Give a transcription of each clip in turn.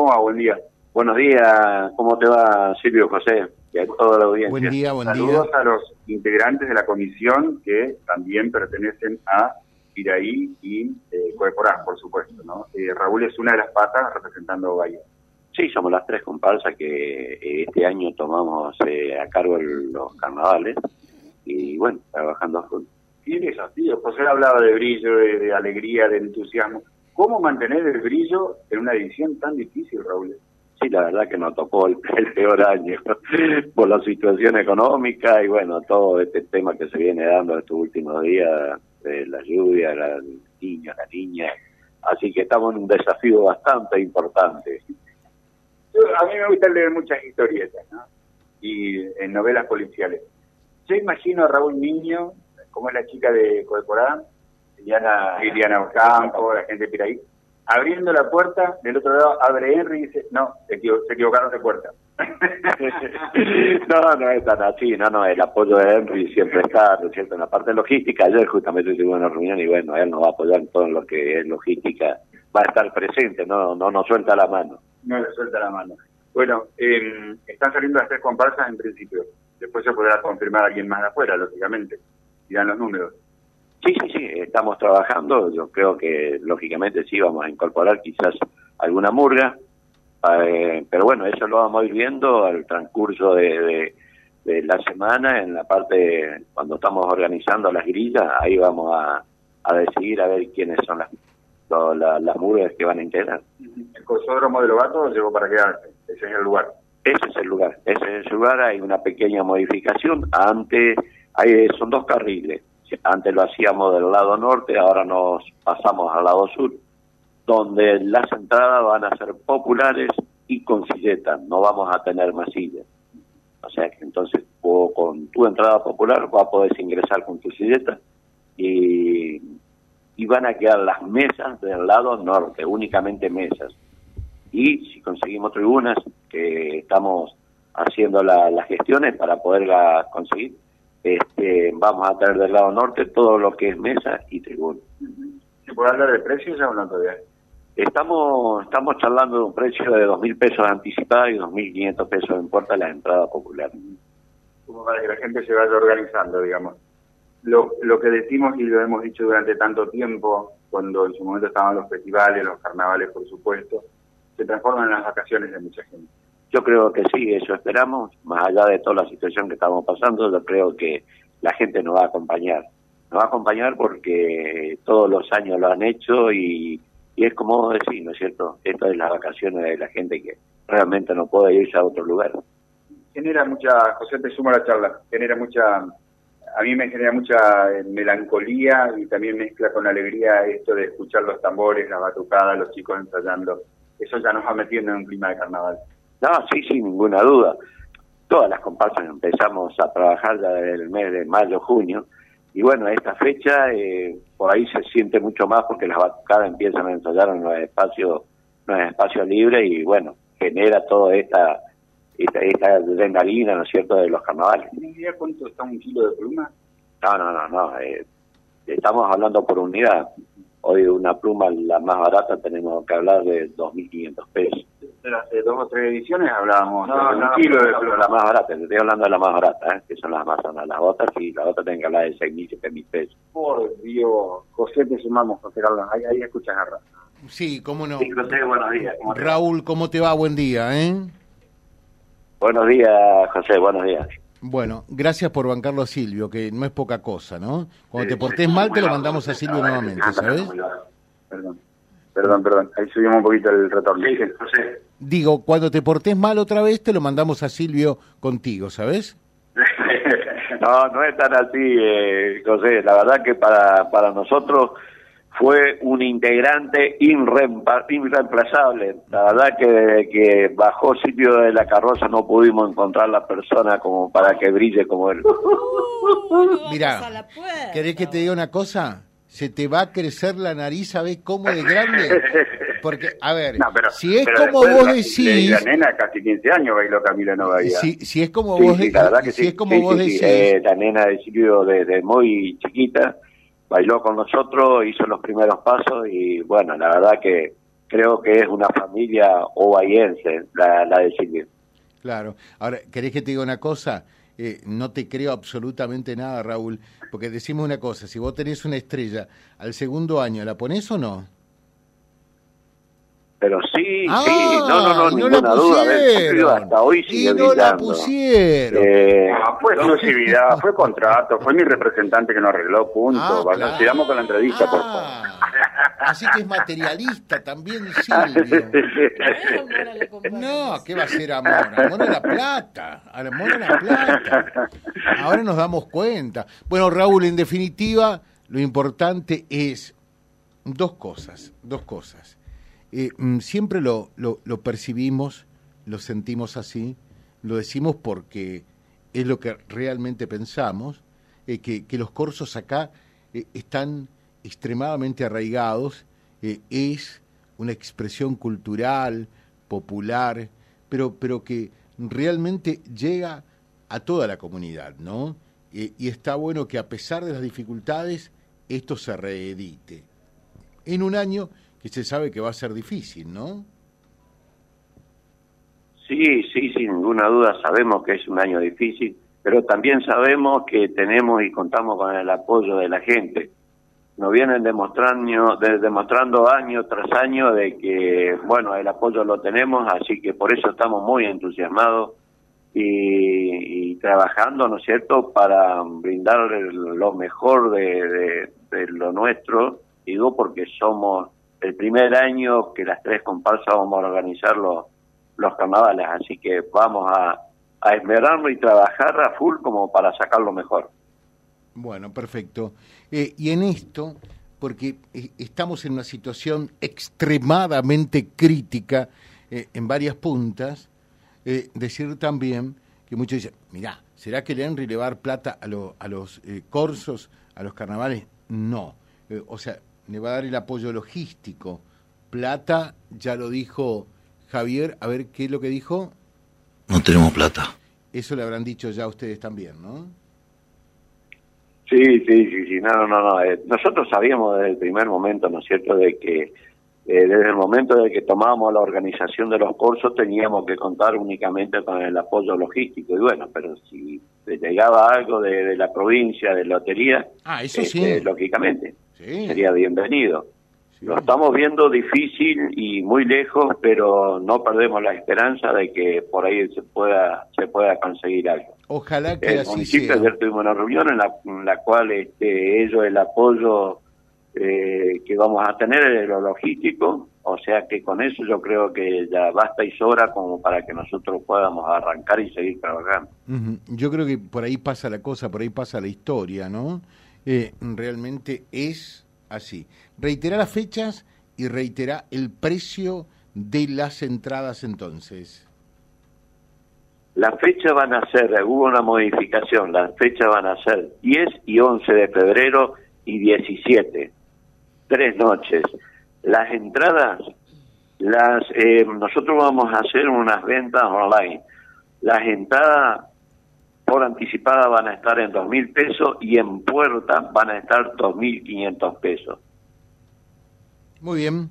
¿cómo va? Buen día. Buenos días, ¿cómo te va Silvio José? Y a toda la audiencia. Buen día, buen Saludos día. a los integrantes de la comisión que también pertenecen a Iraí y eh, por supuesto. ¿no? Eh, Raúl es una de las patas representando a Bahía. Sí, somos las tres comparsas que eh, este año tomamos eh, a cargo el- los carnavales y bueno, trabajando juntos. Tiene desafíos. José hablaba de brillo, de, de alegría, de entusiasmo. ¿Cómo mantener el brillo en una edición tan difícil, Raúl? Sí, la verdad que nos tocó el, el peor año por la situación económica y bueno, todo este tema que se viene dando estos últimos días, de la lluvia, la el niño, la niña. Así que estamos en un desafío bastante importante. Yo- a mí me gusta leer muchas historietas, ¿no? Y en novelas policiales. Yo imagino a Raúl Niño, como es la chica de Codecorán, Liliana, Liliana Ocampo, la gente de Piraí, abriendo la puerta, del otro lado abre Henry y dice, no, se, equivo- se equivocaron de puerta. no, no es tan así, no, no, el apoyo de Henry siempre está, ¿no es cierto? En la parte logística, ayer justamente tuvimos una reunión y bueno, él nos va a apoyar en todo lo que es logística, va a estar presente, no, no nos suelta la mano. no le suelta la mano. Bueno, eh, están saliendo las tres comparsas en principio. Después se podrá confirmar a alguien más de afuera, lógicamente. Dirán los números. Sí, sí, sí, estamos trabajando, yo creo que lógicamente sí vamos a incorporar quizás alguna murga, eh, pero bueno, eso lo vamos a ir viendo al transcurso de, de- de la semana, en la parte, cuando estamos organizando las grillas, ahí vamos a, a decidir a ver quiénes son las, lo- la- las murgas que van a integrar. El cosódromo de Lobato llegó para quedarse. Ese es el lugar. Ese es el lugar, ese es el lugar, hay una pequeña modificación, antes hay, son dos carriles, antes lo hacíamos del lado norte, ahora nos pasamos al lado sur, donde las entradas van a ser populares y con silletas, no vamos a tener masillas. O sea que entonces con tu entrada popular vas a poder ingresar con tu silleta y, y van a quedar las mesas del lado norte, únicamente mesas y si conseguimos tribunas, que estamos haciendo la- las gestiones para poderla conseguir, este, vamos a traer del lado norte todo lo que es mesa y tribuna. ¿Se puede hablar de precios ya o no todavía? Estamos estamos charlando de un precio de 2.000 pesos anticipados y 2.500 pesos en puerta a la entrada popular. Como para que la gente se vaya organizando, digamos. Lo, lo que decimos y lo hemos dicho durante tanto tiempo, cuando en su momento estaban los festivales, los carnavales, por supuesto, se transforman en las vacaciones de mucha gente. Yo creo que sí, eso esperamos, más allá de toda la situación que estamos pasando, yo creo que la gente nos va a acompañar. Nos va a acompañar porque todos los años lo han hecho y, es como decís, ¿no es cierto? Esto es las vacaciones de la gente que realmente no puede irse a otro lugar. genera mucha, José te sumo a la charla, genera mucha, a mí me genera mucha eh, melancolía y también mezcla con alegría esto de escuchar los tambores, la batucada, los chicos ensayando. Eso ya nos va metiendo en un clima de carnaval. No, sí, sin ninguna duda. Todas las comparsas empezamos a trabajar ya desde el mes de mayo, junio, y bueno, esta fecha eh, por ahí se siente mucho más porque las batucadas empiezan a ensayar en los espacios, en los espacios libres y bueno, genera toda esta, esta, esta adrenalina, ¿no es cierto?, de los carnavales. ¿Tienes idea cuánto está un kilo de pluma? No, no, no, no. eh, estamos hablando por unidad. Hoy una pluma, la más barata, tenemos que hablar de 2.500 pesos. Hace dos o tres ediciones hablábamos No, de un no, kilo de la más barata, te estoy hablando de la más barata, ¿eh? que son las amazonas. Las otras sí, las otras tienen que hablar de 6.000, 7.000 pesos. Por Dios, José, te sumamos, José Carlos. Ahí, ahí escuchas a Ra- Sí, cómo no. Sí, José, buenos días. Raúl, ¿cómo te va? Buen día, ¿eh? Buenos días, José, buenos días. Bueno, gracias por bancarlo a Silvio, que no es poca cosa, ¿no? Cuando te portés sí, mal, te lo mandamos a. Silvio nuevamente, ¿sabes? Perdón, perdón, perdón. Ahí subimos un poquito el retorno. Sí, José. Digo, cuando te portés mal otra vez, te lo mandamos a Silvio contigo, ¿sabes? no, no es tan así, eh, José. La verdad que para, para nosotros fue un integrante irreemplazable. La verdad que desde que bajó Silvio de la carroza no pudimos encontrar la persona como para que brille como él. Mirá, ¿querés que te diga una cosa? Se te va a crecer la nariz, ¿sabés cómo de grande? Porque, a ver, No, pero, si es como vos decís, La nena casi 15 años bailó Camila no Bahía. si, si es como Sí, vos, sí, de- la verdad que si sí. es como vos decís, Eh, la nena de Silvio desde muy chiquita bailó con nosotros, hizo los primeros pasos y bueno, la verdad que creo que es una familia ovayense, la, la de Silvia. Claro. Ahora, ¿querés que te diga una cosa? Eh, no te creo absolutamente nada, Raúl, porque decimos una cosa, si vos tenés una estrella al segundo año, ¿la ponés o no? Pero sí, ah, sí, no, no, no, ninguna duda. Ver, hasta hoy sigue y no la pusieron. Eh, fue exclusividad, fue contrato, fue mi representante que nos arregló, punto. Ah, Sigamos con la entrevista, por favor. Así que es materialista también, Silvio. no, ¿qué va a ser amor? Amor a la plata, amor a la plata. Ahora nos damos cuenta. Bueno, Raúl, en definitiva, lo importante es dos cosas, dos cosas eh, mm, siempre lo, lo, percibimos, lo sentimos así, lo decimos porque es lo que realmente pensamos, eh, que, que, los corsos acá eh, están extremadamente arraigados, es una expresión cultural, popular, pero, pero que realmente llega a toda la comunidad, ¿no? y está bueno que a pesar de las dificultades, esto se reedite. En un año que se sabe que va a ser difícil, ¿no? Sí, sí, sin ninguna duda sabemos que es un año difícil, pero también sabemos que tenemos y contamos con el apoyo de la gente. Nos vienen demostrando, demostrando año tras año de que, bueno, el apoyo lo tenemos, así que por eso estamos muy entusiasmados y, trabajando, ¿no es cierto?, para brindar lo mejor de, de lo nuestro, digo porque somos el primer año que las tres comparsas vamos a organizar los, los carnavales, así que vamos a, a esmerarlo y trabajar a full como para sacarlo mejor. Bueno, perfecto. Eh, y en esto, porque eh, estamos en una situación extremadamente crítica eh, en varias puntas, decir también que muchos dicen, mirá, ¿será que le han relevar plata a, a los corsos, a los carnavales? No. o sea, le va a dar el apoyo logístico. Plata, ya lo dijo Javier, a ver qué es lo que dijo. No tenemos plata. Eso le habrán dicho ya a ustedes también, ¿no? Sí, sí, sí, sí, no, no, no. Eh, nosotros sabíamos desde el primer momento, ¿no es cierto?, de que eh, desde el momento de que tomábamos la organización de los cursos teníamos que contar únicamente con el apoyo logístico. Y bueno, pero si llegaba algo de, la provincia, de lotería, ah, eso sí. Este, lógicamente sería bienvenido. Lo estamos viendo difícil y muy lejos, pero no perdemos la esperanza de que por ahí se pueda se pueda conseguir algo. Ojalá que el así municipio ayer tuvimos una reunión en la, en la cual este, ellos el apoyo eh, que vamos a tener es lo logístico, o sea que con eso yo creo que ya basta y sobra como para que nosotros podamos arrancar y seguir trabajando. Yo creo que por ahí pasa la cosa, por ahí pasa la historia, ¿no? Eh, realmente es así. Reitera las fechas y reitera el precio de las entradas entonces. Las fechas van a ser, hubo una modificación, las fechas van a ser 10 y 11 de febrero y 17, tres noches. Las entradas, las eh, nosotros vamos a hacer unas ventas online. Las entradas por anticipada van a estar en dos mil pesos y en puerta van a estar dos mil quinientos pesos. Muy bien.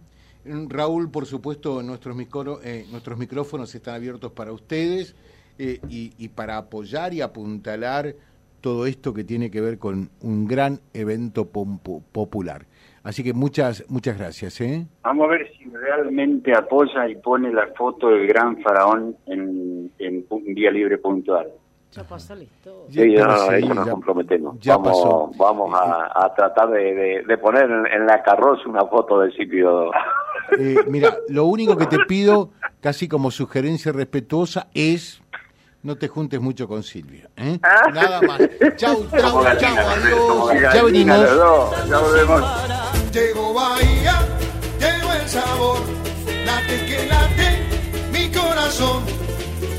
Raúl, por supuesto, nuestros, micro, eh, nuestros micrófonos están abiertos para ustedes eh, y, para apoyar y apuntalar todo esto que tiene que ver con un gran evento popular. Así que muchas muchas gracias. ¿eh? Vamos a ver si realmente apoya y pone la foto del gran faraón en, en puntual. Ya pasó listo. Sí, ya, nos comprometemos. Ya vamos, pasó. Vamos a, a tratar de, de, poner en, la carroza una foto del sitio. Eh, mira, lo único que te pido, casi como sugerencia respetuosa, es no te juntes mucho con Silvia. ¿eh? ¿Ah? Nada más. Chau, chau, chau, adiós. Ya venimos. Ya volvemos. Llegó Bahía, llegó el sabor, late que late mi corazón.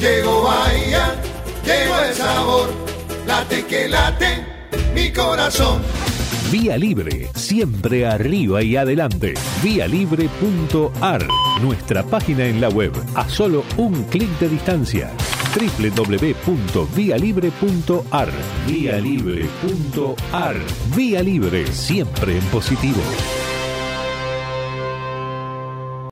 Llegó Bahía Llegó el sabor, late que late mi corazón. Vía Libre, siempre arriba y adelante. Vialibre.ar, nuestra página en la web, a solo un clic de distancia. www.vialibre.ar Vía Libre.ar Vía Libre, siempre en positivo.